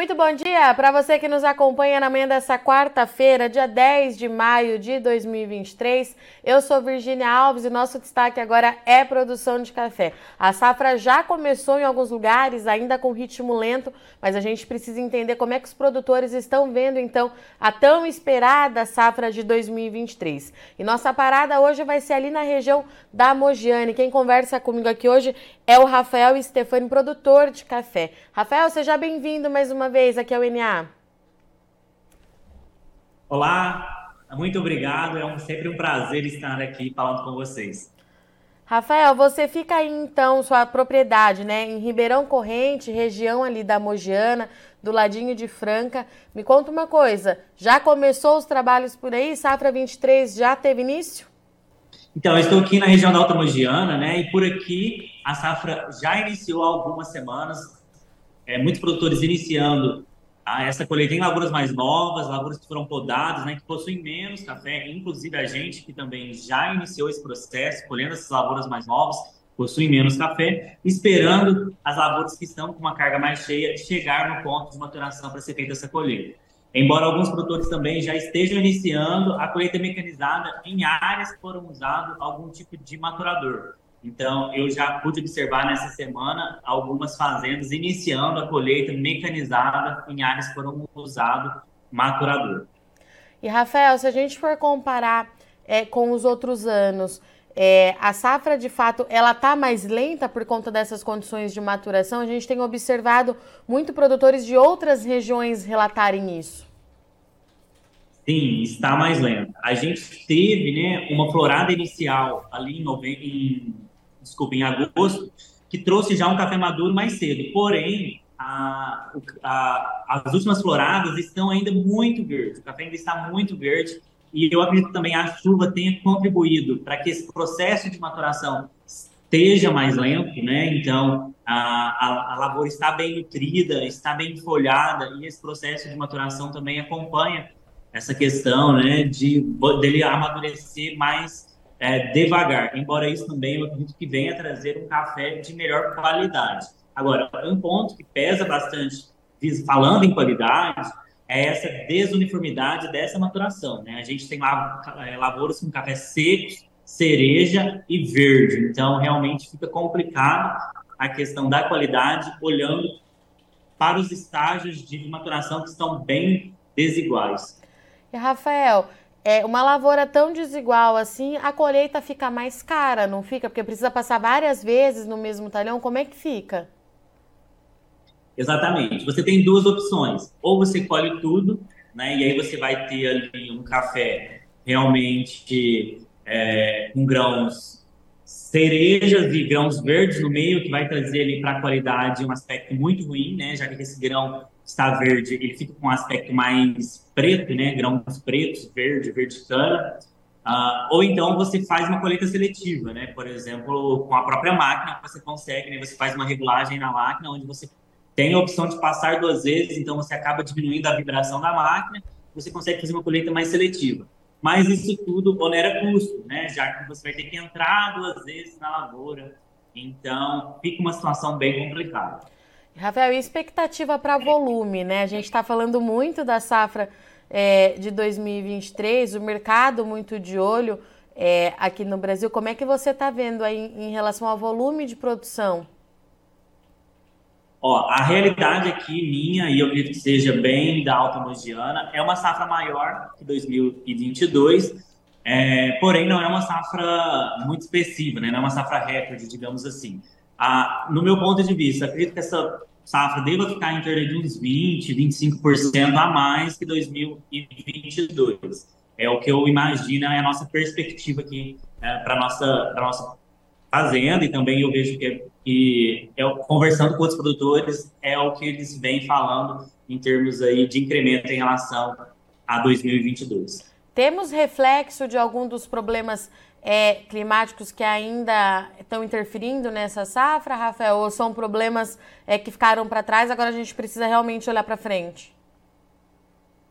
Muito bom dia para você que nos acompanha na manhã dessa quarta-feira, dia 10 de maio de 2023. Eu sou Virginia Alves e nosso destaque agora é produção de café. A safra já começou em alguns lugares, ainda com ritmo lento, mas a gente precisa entender como é que os produtores estão vendo então a tão esperada safra de 2023. E nossa parada hoje vai ser ali na região da Mogiane. Quem conversa comigo aqui hoje é o Rafael Stefani, produtor de café. Rafael, seja bem-vindo mais uma vez aqui ao NA. Olá, muito obrigado. É um, sempre um prazer estar aqui falando com vocês. Rafael, você fica aí então, sua propriedade, né, em Ribeirão Corrente, região ali da Mogiana, do ladinho de Franca. Me conta uma coisa, já começou os trabalhos por aí? Safra 23 já teve início? Então, eu estou aqui na região da Alta Mogiana, né, e por aqui a safra já iniciou há algumas semanas, é, muitos produtores iniciando a, essa colheita em lavouras mais novas, lavouras que foram podadas, né, que possuem menos café, inclusive a gente que também já iniciou esse processo, colhendo essas lavouras mais novas, possuem menos café, esperando as lavouras que estão com uma carga mais cheia chegar no ponto de maturação para ser feita essa colheita. Embora alguns produtores também já estejam iniciando a colheita mecanizada em áreas que foram usado algum tipo de maturador. Então, eu já pude observar nessa semana algumas fazendas iniciando a colheita mecanizada em áreas que foram usadas maturador. E, Rafael, se a gente for comparar é, com os outros anos, é, a safra, de fato, ela está mais lenta por conta dessas condições de maturação? A gente tem observado muito produtores de outras regiões relatarem isso. Sim, está mais lenta. A gente teve né, uma florada inicial ali em, nove... em desculpa, em agosto, que trouxe já um café maduro mais cedo. Porém, a, a, as últimas floradas estão ainda muito verdes, o café ainda está muito verde, e eu acredito também a chuva tenha contribuído para que esse processo de maturação esteja mais lento, né? Então, a, a, a, lavoura está bem nutrida, está bem folhada, e esse processo de maturação também acompanha essa questão, né, de dele amadurecer mais é, devagar, embora isso também eu acredito que venha trazer um café de melhor qualidade. Agora, um ponto que pesa bastante, falando em qualidade, é essa desuniformidade dessa maturação. Né? A gente tem é, lavouras com café secos, cereja e verde, então realmente fica complicado a questão da qualidade olhando para os estágios de maturação que estão bem desiguais. E Rafael, é, uma lavoura tão desigual assim, a colheita fica mais cara, não fica? Porque precisa passar várias vezes no mesmo talhão. Como é que fica? Exatamente. Você tem duas opções. Ou você colhe tudo, né? E aí você vai ter ali um café realmente é, com grãos cerejas e grãos verdes no meio, que vai trazer ali para a qualidade um aspecto muito ruim, né? Já que esse grão está verde, ele fica com um aspecto mais preto, né? Grãos pretos, verde, verde cana. Uh, ou então você faz uma colheita seletiva, né? Por exemplo, com a própria máquina, você consegue, né? Você faz uma regulagem na máquina, onde você tem a opção de passar duas vezes, então você acaba diminuindo a vibração da máquina, você consegue fazer uma colheita mais seletiva. Mas isso tudo onera custo, né? Já que você vai ter que entrar duas vezes na lavoura. Então, fica uma situação bem complicada. Rafael, e expectativa para volume, né? A gente está falando muito da safra é, de 2023, o mercado muito de olho é, aqui no Brasil. Como é que você está vendo aí em relação ao volume de produção? Ó, a realidade aqui minha, e eu acredito que seja bem da Alta Mogiana, é uma safra maior que 2022, é, porém não é uma safra muito expressiva, né? não é uma safra recorde, digamos assim. Ah, no meu ponto de vista, acredito que essa safra deva ficar em torno de uns 20, 25% a mais que 2022. É o que eu imagino, é a nossa perspectiva aqui é, para a nossa, nossa fazenda, e também eu vejo que, que é, conversando com outros produtores, é o que eles vêm falando em termos aí de incremento em relação a 2022. Temos reflexo de algum dos problemas é, climáticos que ainda estão interferindo nessa safra, Rafael? Ou são problemas é, que ficaram para trás, agora a gente precisa realmente olhar para frente?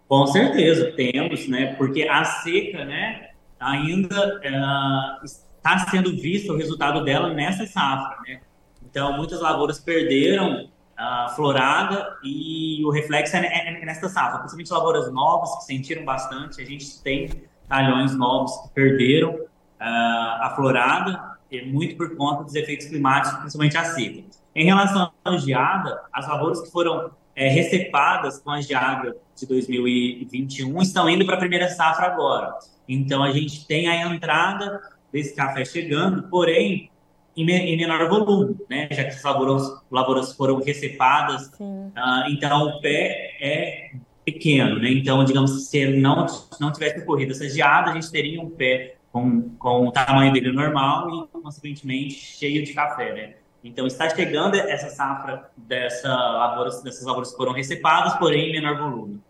Com certeza, temos, né? Porque a seca, né, ainda uh, está sendo visto o resultado dela nessa safra, né? Então, muitas lavouras perderam uh, florada e o reflexo é, é, é nesta safra, principalmente lavouras novas que sentiram bastante. A gente tem talhões novos que perderam uh, a florada, muito por conta dos efeitos climáticos, principalmente a seca. Em relação à geada, as lavouras que foram é, recepadas com a geada de 2021 estão indo para a primeira safra agora. Então, a gente tem a entrada desse café chegando, porém, em, menor volume, né? Já que as lavouras, lavouras foram recepadas, uh, então o pé é pequeno, né? Então, digamos, se não, não tivesse ocorrido essa geada, a gente teria um pé com, com o tamanho dele normal e, consequentemente, cheio de café, né? Então, está chegando essa safra dessa lavouras, dessas lavouras que foram recepadas, porém em menor volume.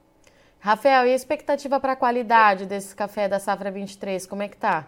Rafael, e a expectativa para a qualidade desse café da safra 23, como é que está?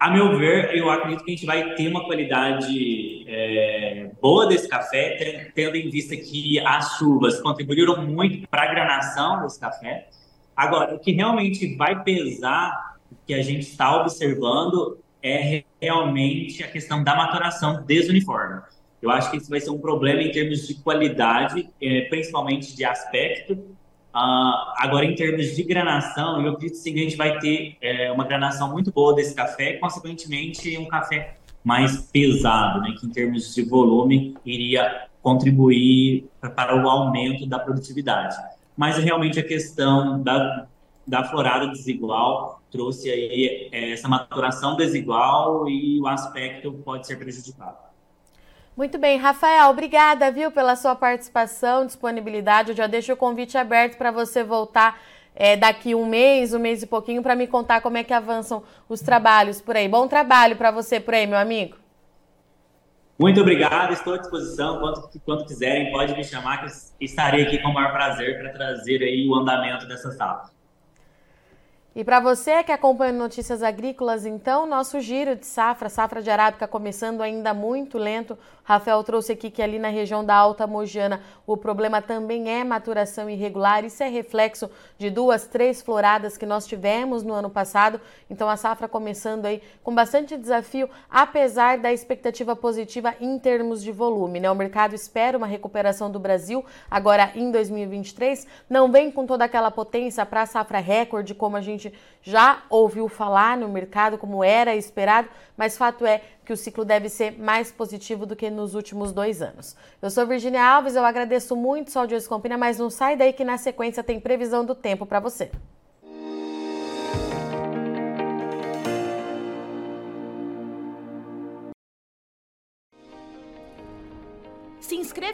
A meu ver, eu acredito que a gente vai ter uma qualidade é, boa desse café, tendo em vista que as chuvas contribuíram muito para a granação desse café. Agora, o que realmente vai pesar, que a gente está observando, é realmente a questão da maturação desuniforme. Eu acho que isso vai ser um problema em termos de qualidade, é, principalmente de aspecto. Uh, agora, em termos de granação, eu acredito sim, que a gente vai ter é, uma granação muito boa desse café, consequentemente, um café mais pesado, né, que em termos de volume iria contribuir para o aumento da produtividade. Mas realmente a questão da, da florada desigual trouxe aí é, essa maturação desigual e o aspecto pode ser prejudicado. Muito bem, Rafael, obrigada, viu, pela sua participação, disponibilidade. Eu já deixo o convite aberto para você voltar é, daqui um mês, um mês e pouquinho, para me contar como é que avançam os trabalhos por aí. Bom trabalho para você por aí, meu amigo. Muito obrigado, estou à disposição. Quando, quando quiserem, pode me chamar, que estarei aqui com o maior prazer para trazer aí o andamento dessa sala. E para você que acompanha notícias agrícolas, então, nosso giro de safra, safra de arábica começando ainda muito lento. Rafael trouxe aqui que ali na região da Alta Mogiana o problema também é maturação irregular. Isso é reflexo de duas, três floradas que nós tivemos no ano passado. Então a safra começando aí com bastante desafio, apesar da expectativa positiva em termos de volume. Né? O mercado espera uma recuperação do Brasil agora em 2023. Não vem com toda aquela potência para a safra recorde, como a gente gente já ouviu falar no mercado, como era esperado, mas fato é que o ciclo deve ser mais positivo do que nos últimos dois anos. Eu sou Virginia Alves, eu agradeço muito Sol de Campina, mas não sai daí que na sequência tem previsão do tempo para você.